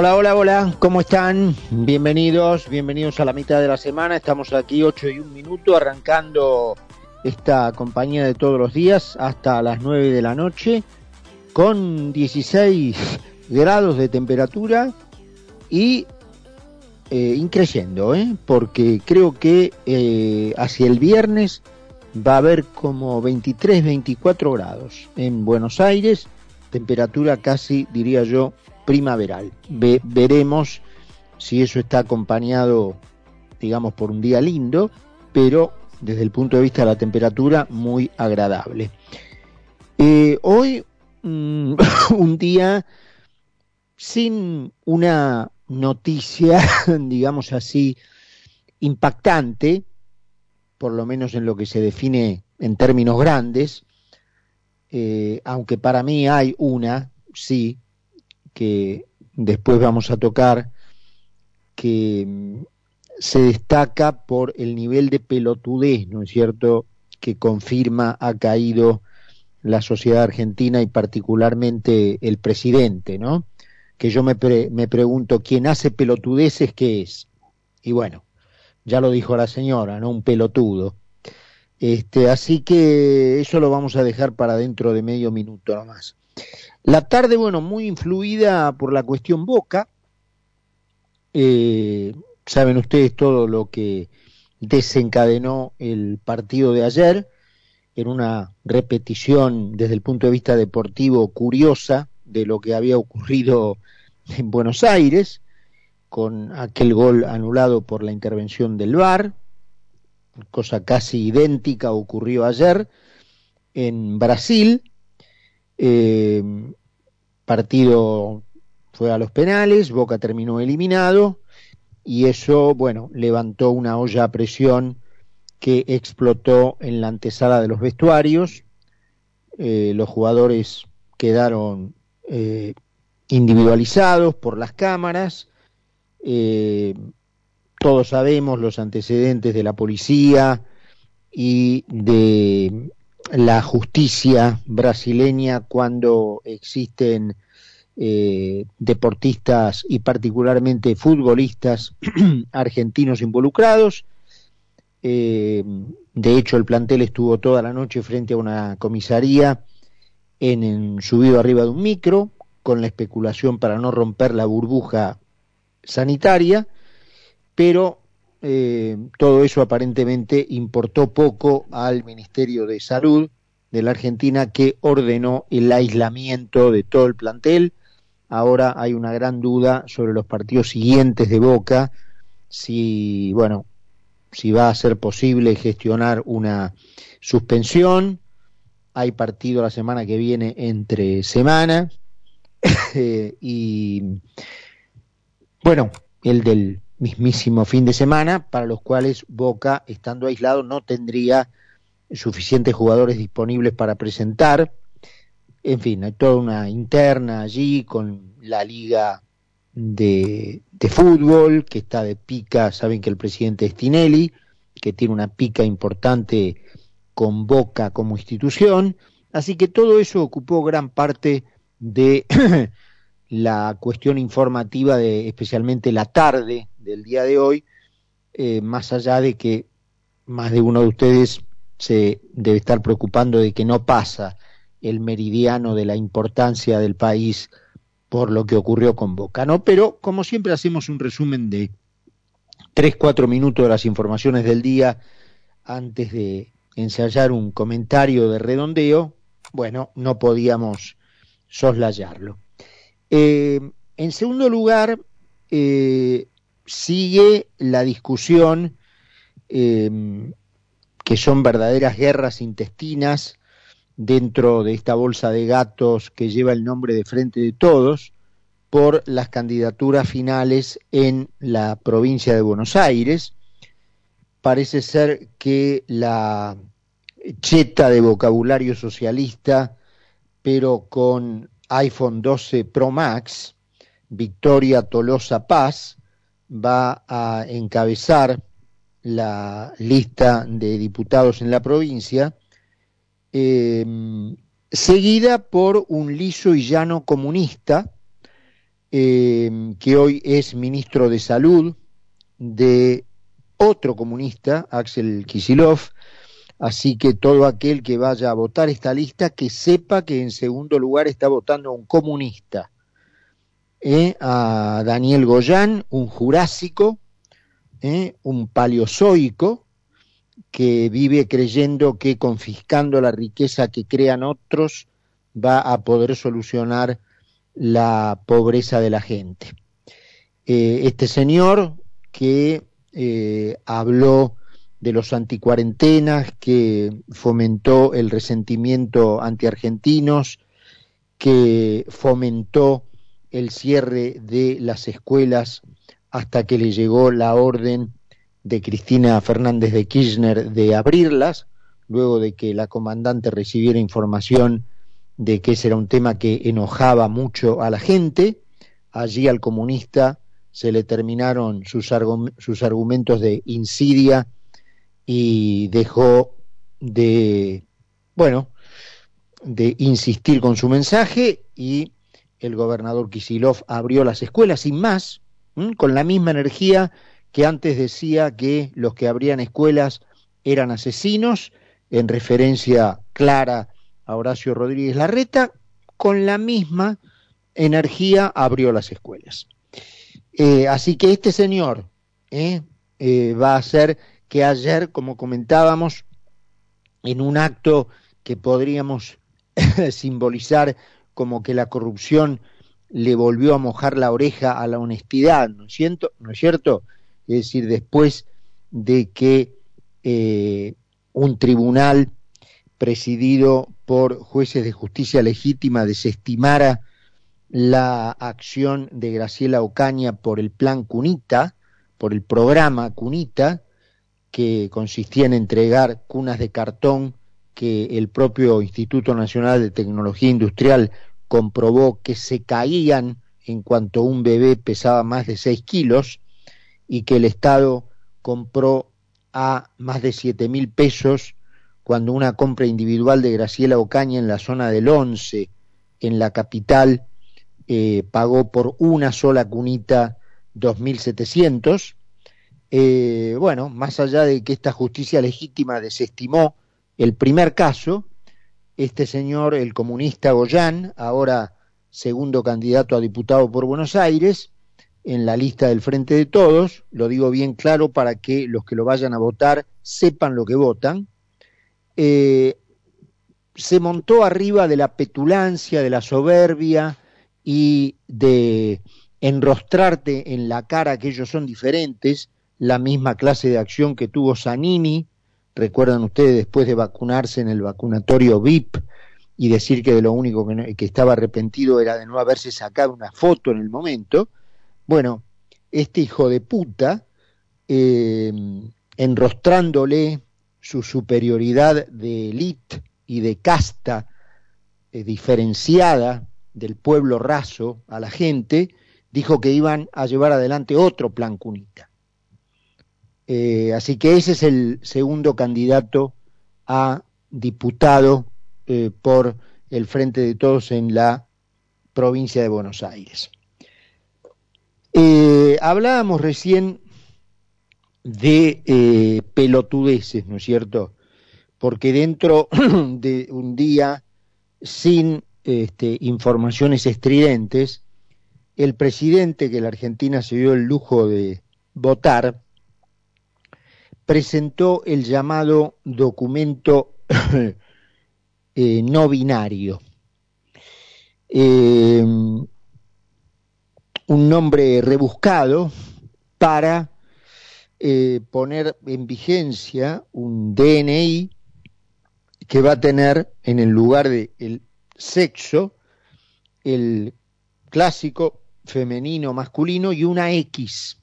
Hola, hola, hola, ¿cómo están? Bienvenidos, bienvenidos a la mitad de la semana. Estamos aquí 8 y un minuto arrancando esta compañía de todos los días hasta las 9 de la noche con 16 grados de temperatura y eh, increyendo, ¿eh? porque creo que eh, hacia el viernes va a haber como 23, 24 grados en Buenos Aires, temperatura casi, diría yo, primaveral. veremos si eso está acompañado, digamos, por un día lindo, pero desde el punto de vista de la temperatura, muy agradable. Eh, hoy, mm, un día sin una noticia, digamos así, impactante, por lo menos en lo que se define en términos grandes, eh, aunque para mí hay una, sí, que después vamos a tocar, que mm, se destaca por el nivel de pelotudez, ¿no es cierto?, que confirma ha caído la sociedad argentina y particularmente el presidente, ¿no? Que yo me, me pregunto, ¿quién hace pelotudeces qué es? Y bueno, ya lo dijo la señora, ¿no? Un pelotudo. Este, así que eso lo vamos a dejar para dentro de medio minuto nomás. La tarde, bueno, muy influida por la cuestión Boca. Eh, saben ustedes todo lo que desencadenó el partido de ayer en una repetición desde el punto de vista deportivo curiosa de lo que había ocurrido en Buenos Aires con aquel gol anulado por la intervención del VAR, cosa casi idéntica ocurrió ayer en Brasil, eh, partido fue a los penales, Boca terminó eliminado y eso, bueno, levantó una olla a presión que explotó en la antesala de los vestuarios. Eh, los jugadores quedaron eh, individualizados por las cámaras. Todos sabemos los antecedentes de la policía y de la justicia brasileña cuando existen eh, deportistas y particularmente futbolistas argentinos involucrados. Eh, de hecho, el plantel estuvo toda la noche frente a una comisaría en, subido arriba de un micro, con la especulación para no romper la burbuja sanitaria, pero eh, todo eso aparentemente importó poco al Ministerio de Salud de la Argentina que ordenó el aislamiento de todo el plantel Ahora hay una gran duda sobre los partidos siguientes de Boca, si, bueno, si va a ser posible gestionar una suspensión. Hay partido la semana que viene entre semana. y, bueno, el del mismísimo fin de semana, para los cuales Boca, estando aislado, no tendría suficientes jugadores disponibles para presentar. En fin, hay toda una interna allí con la liga de, fútbol que está de pica, saben que el presidente es Tinelli, que tiene una pica importante con Boca como institución, así que todo eso ocupó gran parte de la cuestión informativa de especialmente la tarde del día de hoy, eh, más allá de que más de uno de ustedes se debe estar preocupando de que no pasa el meridiano de la importancia del país por lo que ocurrió con Boca, ¿no? Pero como siempre hacemos un resumen de tres, cuatro minutos de las informaciones del día antes de ensayar un comentario de redondeo, bueno, no podíamos soslayarlo. Eh, en segundo lugar, eh, sigue la discusión eh, que son verdaderas guerras intestinas dentro de esta bolsa de gatos que lleva el nombre de Frente de Todos por las candidaturas finales en la provincia de Buenos Aires. Parece ser que la cheta de vocabulario socialista, pero con iPhone 12 Pro Max, Victoria Tolosa Paz, va a encabezar la lista de diputados en la provincia Em, seguida por un liso y llano comunista, eh, que hoy es ministro de Salud de otro comunista, Axel Kisilov, así que todo aquel que vaya a votar esta lista, que sepa que en segundo lugar está votando a un comunista, ¿eh? a Daniel Goyán, un jurásico, ¿eh? un paleozoico, que vive creyendo que confiscando la riqueza que crean otros va a poder solucionar la pobreza de la gente. Eh, este señor que eh, habló de los anticuarentenas, que fomentó el resentimiento antiargentinos, que fomentó el cierre de las escuelas hasta que le llegó la orden de Cristina Fernández de Kirchner de abrirlas, luego de que la comandante recibiera información de que ese era un tema que enojaba mucho a la gente. Allí al comunista se le terminaron sus, sus argumentos de insidia y dejó de, bueno, de insistir con su mensaje y el gobernador Kisilov abrió las escuelas sin más, con la misma energía que antes decía que los que abrían escuelas eran asesinos, en referencia clara a Horacio Rodríguez Larreta, con la misma energía abrió las escuelas. Eh, así que este señor eh, eh, va a hacer que ayer, como comentábamos, en un acto que podríamos simbolizar como que la corrupción le volvió a mojar la oreja a la honestidad, ¿no es cierto? ¿No es, cierto? es decir, después de que un tribunal presidido por jueces de justicia legítima desestimara la acción de Graciela Ocaña por el plan Cunita, por el programa Cunita, que consistía en entregar cunas de cartón que el propio Instituto Nacional de Tecnología Industrial comprobó que se caían en cuanto un bebé pesaba más de 6 kilos y que el Estado compró a más de siete mil pesos cuando una compra individual de Graciela Ocaña en la zona del Once, en la capital, eh, pagó por una sola cunita 2.700. Eh, bueno, más allá de que esta justicia legítima desestimó el primer caso, este señor, el comunista Goyán, ahora segundo candidato a diputado por Buenos Aires, en la lista del Frente de Todos, lo digo bien claro para que los que lo vayan a votar sepan lo que votan, eh, se montó arriba de la petulancia, de la soberbia y de enrostrarte en la cara que ellos son diferentes, la misma clase de acción que tuvo Zanini, recuerdan ustedes después de vacunarse en el vacunatorio VIP y decir que de lo único que, estaba arrepentido era de no haberse sacado una foto en el momento, bueno, este hijo de puta, eh, enrostrándole su superioridad de élite y de casta eh, diferenciada del pueblo raso a la gente, dijo que iban a llevar adelante otro plan cunita. Eh, así que ese es el segundo candidato a diputado eh, por el Frente de Todos en la provincia de Buenos Aires. hablábamos recién de eh, pelotudeces, ¿no es cierto? Porque dentro de un día sin este, informaciones estridentes, el presidente que la Argentina se dio el lujo de votar, presentó el llamado documento eh, no binario. Eh, un nombre rebuscado para eh, poner en vigencia un DNI que va a tener en el lugar del el sexo el clásico femenino masculino y una X,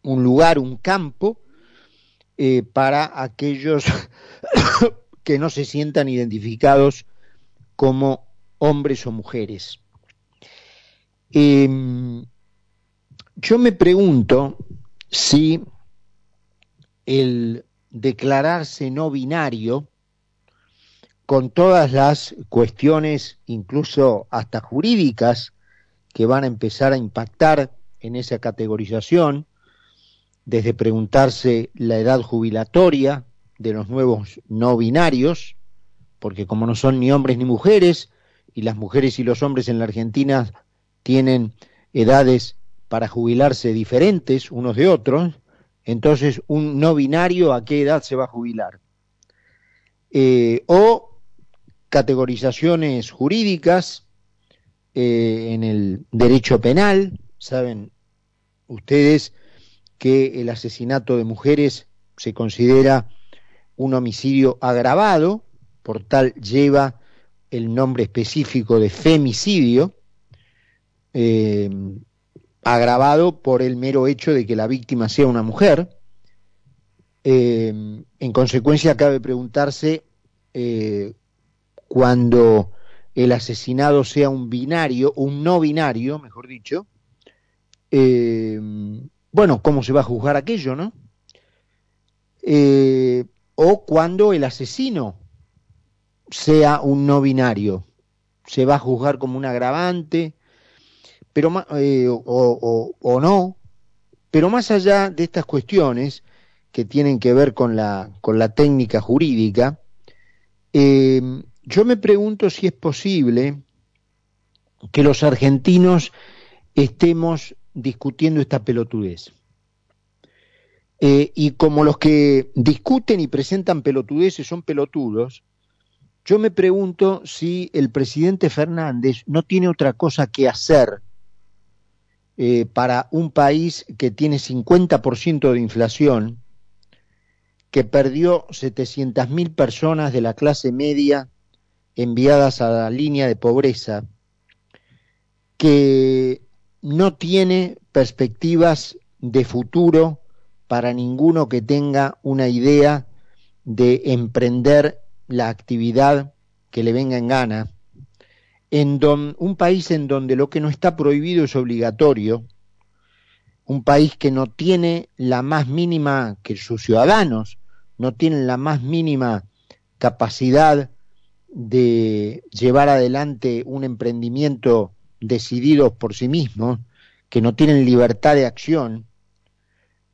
un lugar, un campo eh, para aquellos que no se sientan identificados como hombres o mujeres. Em, yo me pregunto si el declararse no binario, con todas las cuestiones, incluso hasta jurídicas, que van a empezar a impactar en esa categorización, desde preguntarse la edad jubilatoria de los nuevos no binarios, porque como no son ni hombres ni mujeres, y las mujeres y los hombres en la Argentina tienen edades para jubilarse diferentes unos de otros, entonces un no binario a qué edad se va a jubilar. Eh, o categorizaciones jurídicas eh, en el derecho penal, saben ustedes que el asesinato de mujeres se considera un homicidio agravado, por tal lleva el nombre específico de femicidio, eh, agravado por el mero hecho de que la víctima sea una mujer. Eh, en consecuencia, cabe preguntarse eh, cuando el asesinado sea un binario, un no binario, mejor dicho, bueno, ¿cómo se va a juzgar aquello, no? Eh, o cuando el asesino sea un no binario, se va a juzgar como un agravante, pero eh, o, no, pero más allá de estas cuestiones que tienen que ver con la, con la técnica jurídica, eh, yo me pregunto si es posible que los argentinos estemos discutiendo esta pelotudez. Eh, y como los que discuten y presentan pelotudeces son pelotudos, yo me pregunto si el presidente Fernández no tiene otra cosa que hacer eh, para un país que tiene 50% de inflación, que perdió 700.000 personas de la clase media enviadas a la línea de pobreza, que no tiene perspectivas de futuro para ninguno que tenga una idea de emprender la actividad que le venga en gana, en un país en donde lo que no está prohibido es obligatorio, un país que no tiene la más mínima, que sus ciudadanos no tienen la más mínima capacidad de llevar adelante un emprendimiento decididos por sí mismos, que no tienen libertad de acción,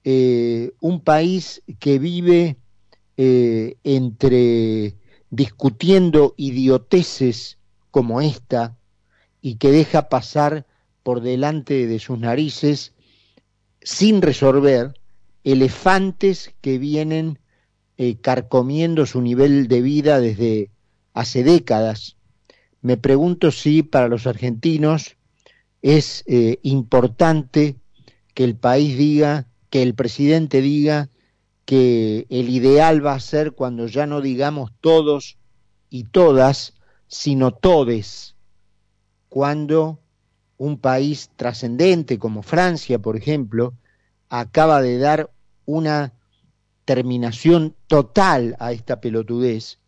eh, un país que vive eh, entre discutiendo idioteces como esta y que deja pasar por delante de sus narices sin resolver elefantes que vienen eh, carcomiendo su nivel de vida desde hace décadas me pregunto si para los argentinos es eh, importante que el país diga, que el presidente diga que el ideal va a ser cuando ya no digamos todos y todas, sino todes, cuando un país trascendente como Francia, por ejemplo, acaba de dar una terminación total a esta pelotudez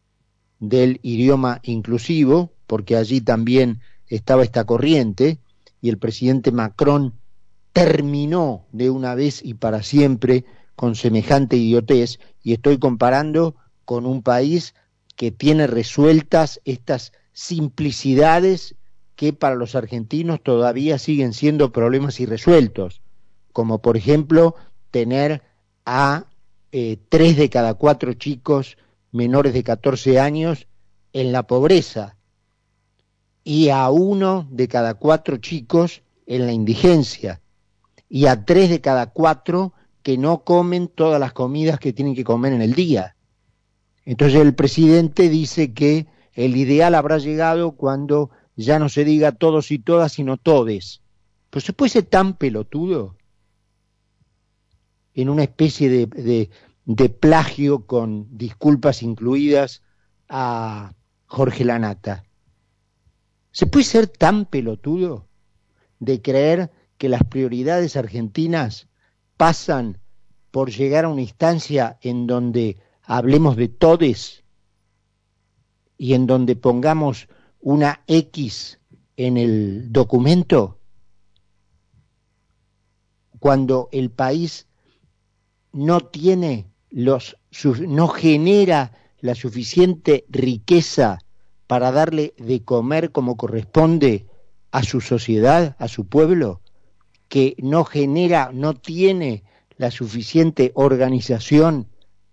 del idioma inclusivo, porque allí también estaba esta corriente, y el presidente Macron terminó de una vez y para siempre con semejante idiotez, y estoy comparando con un país que tiene resueltas estas simplicidades que para los argentinos todavía siguen siendo problemas irresueltos, como por ejemplo tener a eh, tres de cada cuatro chicos menores de 14 años en la pobreza, y a uno de cada cuatro chicos en la indigencia y a tres de cada cuatro que no comen todas las comidas que tienen que comer en el día. Entonces el presidente dice que el ideal habrá llegado cuando ya no se diga todos y todas, sino todes. Pues se puede ser tan pelotudo en una especie de, de, de plagio con disculpas incluidas a Jorge Lanata. ¿Se puede ser tan pelotudo de creer que las prioridades argentinas pasan por llegar a una instancia en donde hablemos de todes y en donde pongamos una X en el documento? Cuando el país no tiene los no genera la suficiente riqueza para darle de comer como corresponde a su sociedad, a su pueblo, que no genera, no tiene la suficiente organización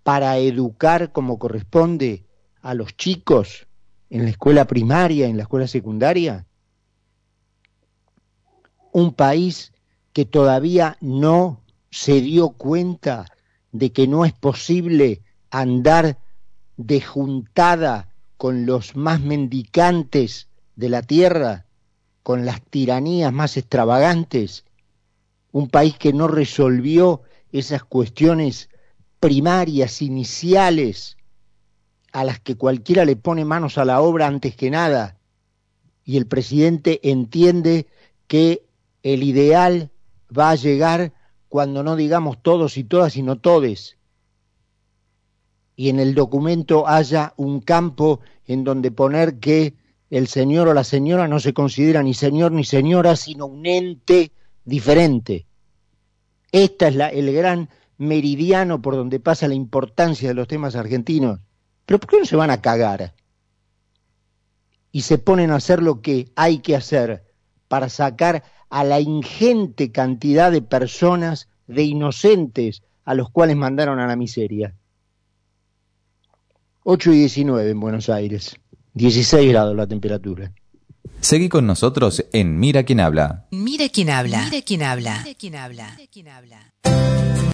para educar como corresponde a los chicos en la escuela primaria, en la escuela secundaria? Un país que todavía no se dio cuenta de que no es posible andar de juntada con los más mendicantes de la tierra, con las tiranías más extravagantes, un país que no resolvió esas cuestiones primarias, iniciales, a las que cualquiera le pone manos a la obra antes que nada, y el presidente entiende que el ideal va a llegar cuando no digamos todos y todas, sino todes, y en el documento haya un campo en donde poner que el señor o la señora no se considera ni señor ni señora, sino un ente diferente. Esta es la, el gran meridiano por donde pasa la importancia de los temas argentinos. Pero ¿por qué no se van a cagar? Y se ponen a hacer lo que hay que hacer para sacar a la ingente cantidad de personas, de inocentes, a los cuales mandaron a la miseria. 8 y 19 en Buenos Aires, 16 grados la temperatura. Seguí con nosotros en Mira quién habla. Mira quién habla. Mira quién habla. Mira quién habla. Mira quién habla.